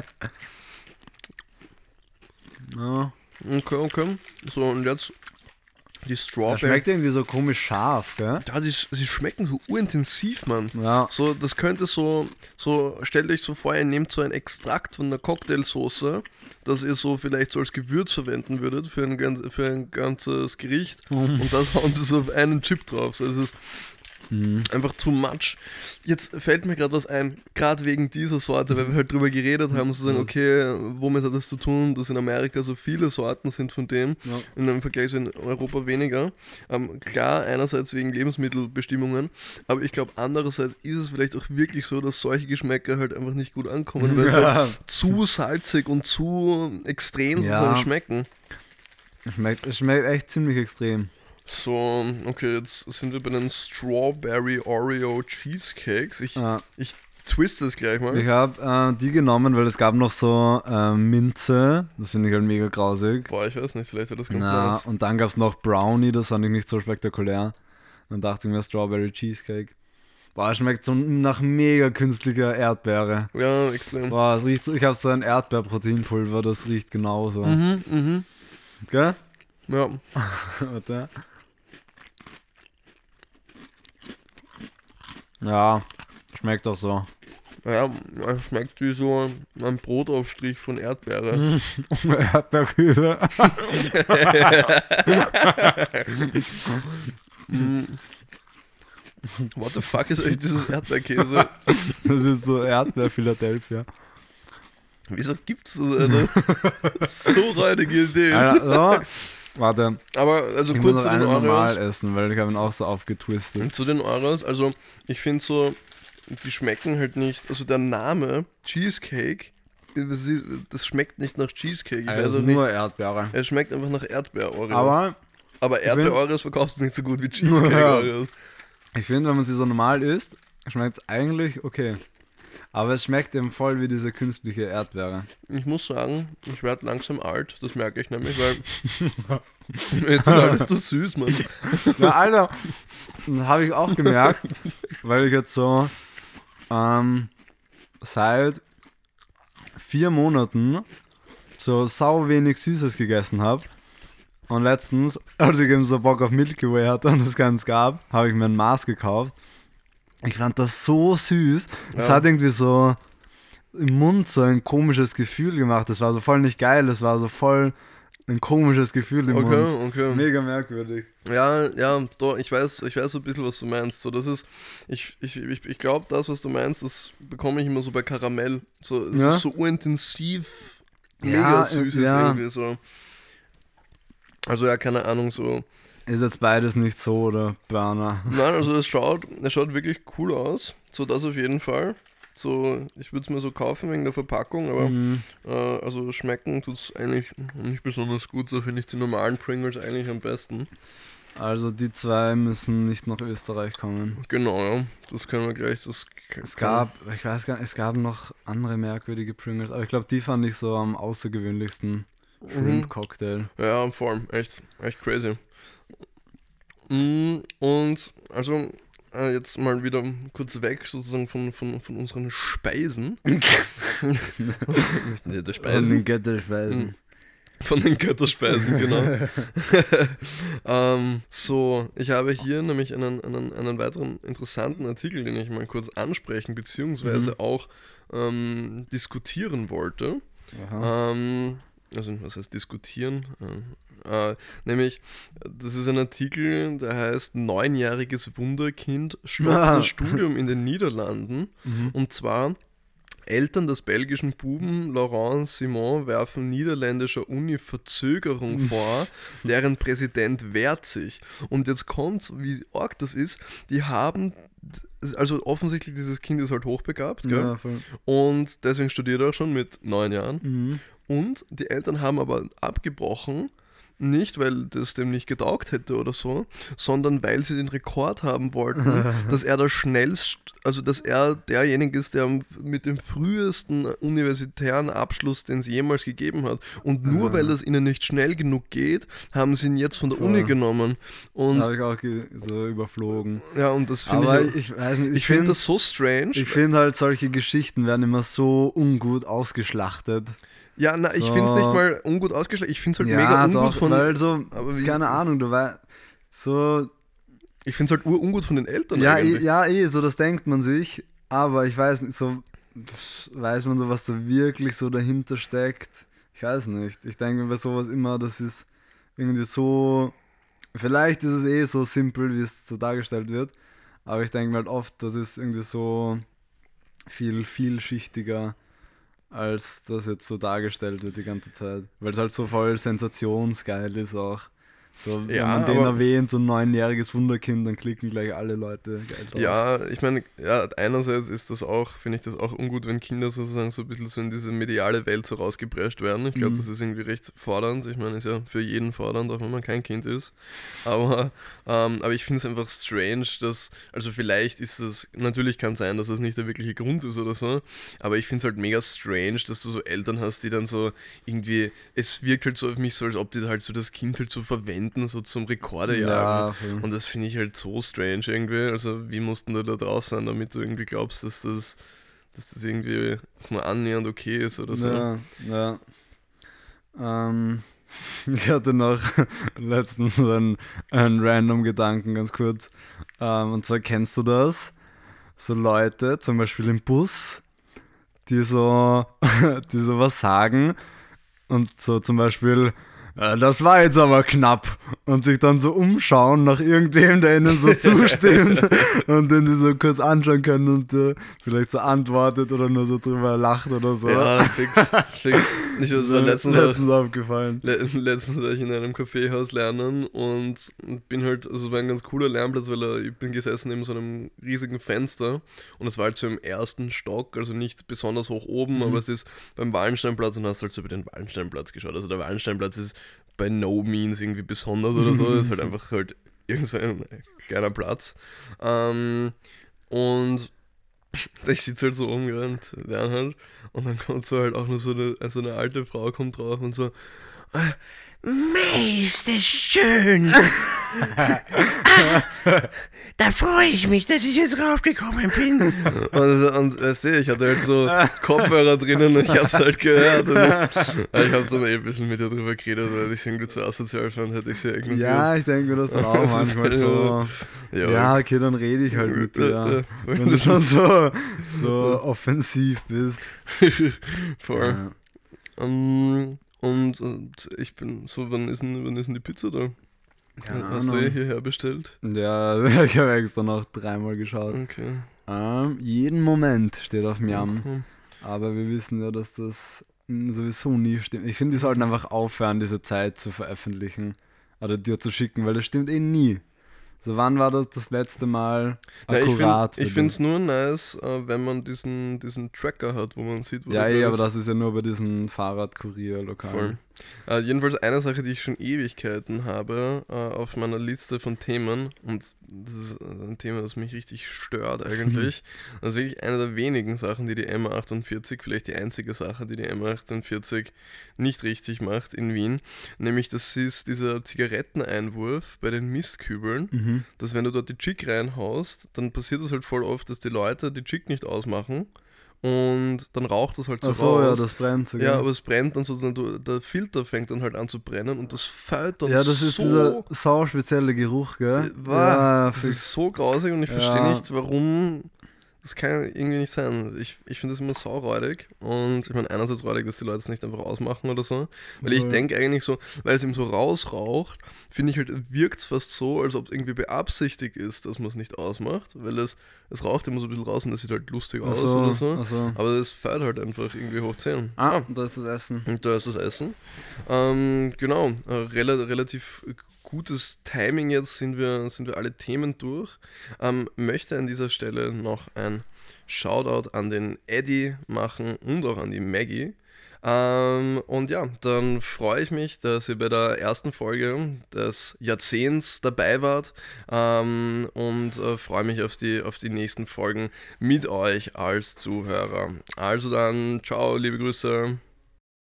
Ja. Okay, okay. So, und jetzt Die Strawberry. schmeckt irgendwie so komisch scharf, gell? Ja, die, sie schmecken so urintensiv, Mann. Ja. So, das könnte so, so, stellt euch so vor, ihr nehmt so ein Extrakt von einer Cocktailsoße, das ihr so vielleicht so als Gewürz verwenden würdet für ein, für ein ganzes Gericht und das hauen sie so auf einen Chip drauf. So, das ist Mhm. einfach too much. Jetzt fällt mir gerade was ein, gerade wegen dieser Sorte, weil wir halt drüber geredet haben, zu sagen, okay, womit hat das zu tun, dass in Amerika so viele Sorten sind von dem, Ja. in einem Vergleich zu in Europa weniger. Ähm, klar, einerseits wegen Lebensmittelbestimmungen, aber ich glaube, andererseits ist es vielleicht auch wirklich so, dass solche Geschmäcker halt einfach nicht gut ankommen, weil sie Ja. halt zu salzig und zu extrem Ja. sozusagen schmecken. Schmeckt, es schmeckt echt ziemlich extrem. So, okay, jetzt sind wir bei den Strawberry Oreo Cheesecakes. Ich, Ja. ich twiste es gleich mal. Ich habe äh, die genommen, weil es gab noch so äh, Minze. Das finde ich halt mega grausig. Boah, ich weiß nicht, vielleicht wird das ganz Na, nice. und dann gab es noch Brownie, das fand ich nicht so spektakulär. Dann dachte ich mir Strawberry Cheesecake. Boah, es schmeckt so nach mega künstlicher Erdbeere. Ja, extrem. Boah, es riecht so, ich habe so ein Erdbeerproteinpulver, das riecht genauso. Mhm, mhm. Gell? Ja, Warte. Ja, schmeckt doch so. ja, schmeckt wie so ein Brotaufstrich von Erdbeere. Erdbeerkühle. Mhm. What the fuck ist eigentlich dieses Erdbeerkäse? Das ist so Erdbeer Philadelphia. Wieso gibt's das, Alter? so räudige Idee. Alter, so. Warte, Aber also ich muss kurz noch zu den einen normal Oreos. essen, weil ich habe ihn auch so aufgetwistet. Zu den Oreos, also ich finde so, die schmecken halt nicht, also der Name Cheesecake, das schmeckt nicht nach Cheesecake. Ich Also auch nicht. nur Erdbeere. Es schmeckt einfach nach Erdbeer-Oreo. Aber Aber Erdbeer-Oreos verkaufst du nicht so gut wie. Cheesecake-Oreos. ich finde, wenn man sie so normal isst, schmeckt es eigentlich okay. Aber es schmeckt eben voll wie diese künstliche Erdbeere. Ich muss sagen, ich werde langsam alt, das merke ich nämlich, weil mir ist das alles zu süß, Mann. Ja, Alter, habe ich auch gemerkt, weil ich jetzt so ähm, seit vier Monaten so sau wenig Süßes gegessen habe. Und letztens, als ich eben so Bock auf Milky Way hatte und es keins gab, habe ich mir ein Maß gekauft. Ich fand das so süß. Es Ja. hat irgendwie so im Mund so ein komisches Gefühl gemacht. Das war so voll nicht geil, es war so voll ein komisches Gefühl im Okay, Mund. okay. Mega merkwürdig. Ja, ja, doch, ich weiß, ich weiß so ein bisschen, was du meinst. So, das ist, ich, ich, ich, ich glaube, das, was du meinst, das bekomme ich immer so bei Karamell. So, es Ja. ist so urintensiv, Ja, mega süß ist ja. irgendwie so. Also ja, keine Ahnung, so. Ist jetzt beides nicht so, oder Burner? Nein, also es schaut, es schaut wirklich cool aus. So das auf jeden Fall. So, ich würde es mir so kaufen wegen der Verpackung, aber Mhm. äh, also schmecken tut es eigentlich nicht besonders gut. So finde ich die normalen Pringles eigentlich am besten. Also die zwei müssen nicht nach Österreich kommen. Genau, ja. Das können wir gleich. Das Es gab, ich weiß gar nicht, es gab noch andere merkwürdige Pringles, aber ich glaube, die fand ich so am außergewöhnlichsten. Mhm. Shrimp Cocktail. Ja, vor allem, echt, echt crazy. Mm, Und also äh, jetzt mal wieder kurz weg sozusagen von, von, von unseren Speisen. der Und den Speisen. Götterspeisen. Von den Götterspeisen, genau. ähm, so, ich habe hier nämlich einen, einen, einen weiteren interessanten Artikel, den ich mal kurz ansprechen bzw. Mhm. auch ähm, diskutieren wollte. Aha. Ähm, also was heißt diskutieren? Äh, nämlich, das ist ein Artikel, der heißt Neunjähriges Wunderkind stoppt Ah. das Studium in den Niederlanden. Mhm. Und zwar Eltern des belgischen Buben Laurent Simon werfen niederländischer Uni Verzögerung vor, deren Präsident wehrt sich. Und jetzt kommt, wie arg das ist, die haben, also offensichtlich dieses Kind ist halt hochbegabt, gell? Ja. Und deswegen studiert er auch schon mit neun Jahren. Mhm. Und die Eltern haben aber abgebrochen, nicht weil das dem nicht getaugt hätte oder so, sondern weil sie den Rekord haben wollten, dass er der schnellst, also dass er derjenige ist, der mit dem frühesten universitären Abschluss, den es jemals gegeben hat. Und nur weil das ihnen nicht schnell genug geht, haben sie ihn jetzt von der Voll. Uni genommen. Und Habe ich auch so überflogen. ja, und das finde ich. ich, weiß nicht, Ich ich finde finde das so strange. ich finde halt, solche Geschichten werden immer so ungut ausgeschlachtet. Ja, na, ich So. finde es nicht mal ungut ausgeschlagen. Ich finde es halt ja, mega ungut doch, von. weil so, keine Ahnung, du weißt, so. Ich finde es halt urungut von den Eltern Ja, eh, eigentlich. ja, eh, so das denkt man sich, aber ich weiß nicht, so weiß man so, was da wirklich so dahinter steckt. Ich weiß nicht. Ich denke mir bei sowas immer, das ist irgendwie so. Vielleicht ist es eh so simpel, wie es so dargestellt wird, aber ich denke mir halt oft, das ist irgendwie so viel vielschichtiger, als das jetzt so dargestellt wird die ganze Zeit. Weil es halt so voll sensationsgeil ist auch. So, wenn Ja, man den aber- erwähnt, so ein neunjähriges Wunderkind, dann klicken gleich alle Leute. Ja, ich meine, ja, einerseits ist das auch, finde ich das auch ungut, wenn Kinder sozusagen so ein bisschen so in diese mediale Welt so rausgeprescht werden. Ich glaube, Mhm. das ist irgendwie recht fordernd. Ich meine, ist ja für jeden fordernd, auch wenn man kein Kind ist. Aber, ähm, aber ich finde es einfach strange, dass, also vielleicht ist das, natürlich kann sein, dass das nicht der wirkliche Grund ist oder so, aber ich finde es halt mega strange, dass du so Eltern hast, die dann so irgendwie, es wirkt halt so auf mich so, als ob die halt so das Kind halt so verwenden, so zum Rekorde jagen. Ja. Und das finde ich halt so strange irgendwie. Also, wie mussten du da draus sein, damit du irgendwie glaubst, dass das, dass das irgendwie mal annähernd okay ist oder so? Ja, ja. Ähm, ich hatte noch letztens einen, einen random Gedanken, ganz kurz. Ähm, und zwar kennst du das? So Leute, zum Beispiel im Bus, die so, die so was sagen und so zum Beispiel, "Äh, das war jetzt aber knapp und sich dann so umschauen nach irgendwem, der ihnen so zustimmt und den die so kurz anschauen können und äh, vielleicht so antwortet oder nur so drüber lacht oder so. Ja, fix, fix. Ich, das war letztens, letztens aufgefallen. Le letztens war ich in einem Kaffeehaus lernen und bin halt, also es war ein ganz cooler Lernplatz, weil er, ich bin gesessen neben so einem riesigen Fenster und es war halt so im ersten Stock, also nicht besonders hoch oben, Mhm. aber es ist beim Wallensteinplatz und hast halt so über den Wallensteinplatz geschaut. Also der Wallensteinplatz ist bei no means irgendwie besonders oder so, ist halt einfach halt irgend so ein kleiner Platz. Ähm, und ich sitze halt so umgerannt, lerne halt, und dann kommt so halt auch nur so eine, also eine alte Frau kommt drauf und so, "Ah, Meister schön. ah, da freue ich mich, dass ich jetzt raufgekommen bin. Und, und weißt du, ich hatte halt so Kopfhörer drinnen und ich hab's halt gehört. Und ich habe dann eh ein bisschen mit ihr drüber geredet, weil ich irgendwie zu asozial fand, hätte ich sie ignoriert. Ja, ich denke mir das dann auch Das ist manchmal halt so. ja, Ja, okay, dann rede ich halt mit dir. Wenn du schon so, so offensiv bist. voll. Ja. Ähm, und, und ich bin so, wann ist denn, wann ist denn die Pizza da? Keine Hast du Ahnung. eh hierher bestellt? Ja, ich habe extra noch dreimal geschaut. Okay. Ähm, jeden Moment steht auf Miam. Okay. Aber wir wissen ja, dass das mm, sowieso nie stimmt. Ich finde, die sollten einfach aufhören, diese Zeit zu veröffentlichen. Oder dir zu schicken, weil das stimmt eh nie. So, wann war das das letzte Mal Na, ich akkurat? finde es nur nice, äh, wenn man diesen, diesen Tracker hat, wo man sieht, wo? Ja, eh, aber das ist ja nur bei diesen Fahrradkurier-Lokalen. Äh, jedenfalls eine Sache, die ich schon Ewigkeiten habe äh, auf meiner Liste von Themen und das ist äh, ein Thema, das mich richtig stört eigentlich. Das ist wirklich eine der wenigen Sachen, die die M48, vielleicht die einzige Sache, die die M48 nicht richtig macht in Wien, nämlich das ist dieser Zigaretteneinwurf bei den Mistkübeln, Mhm. dass wenn du dort die Chick reinhaust, dann passiert das halt voll oft, dass die Leute die Chick nicht ausmachen und dann raucht das halt so Ach so, ja, raus. das brennt sogar. Ja, aber es brennt dann so, der Filter fängt dann halt an zu brennen und das fällt dann Ja, das ist so. dieser sau spezielle Geruch, gell? Wow, ja, das ist so grausig und ich verstehe Ja. nicht, warum. Das kann irgendwie nicht sein. Ich, ich finde das immer sauräudig. Und ich meine, einerseits räudig, dass die Leute es nicht einfach ausmachen oder so. Weil ich denke eigentlich so, weil es ihm so rausraucht, finde ich halt, wirkt es fast so, als ob es irgendwie beabsichtigt ist, dass man es nicht ausmacht. Weil es, es raucht immer so ein bisschen raus und das sieht halt lustig aus so, oder so. so. Aber das fällt halt einfach irgendwie hoch 10. Ah, da ist das Essen. Und da ist das Essen. Ähm, genau, äh, rela relativ gutes Timing jetzt, sind wir, sind wir alle Themen durch. Ähm, möchte an dieser Stelle noch ein Shoutout an den Eddie machen und auch an die Maggie. Ähm, und ja, dann freue ich mich, dass ihr bei der ersten Folge des Jahrzehnts dabei wart ähm, und äh, freue mich auf die, auf die nächsten Folgen mit euch als Zuhörer. Also dann, ciao, liebe Grüße.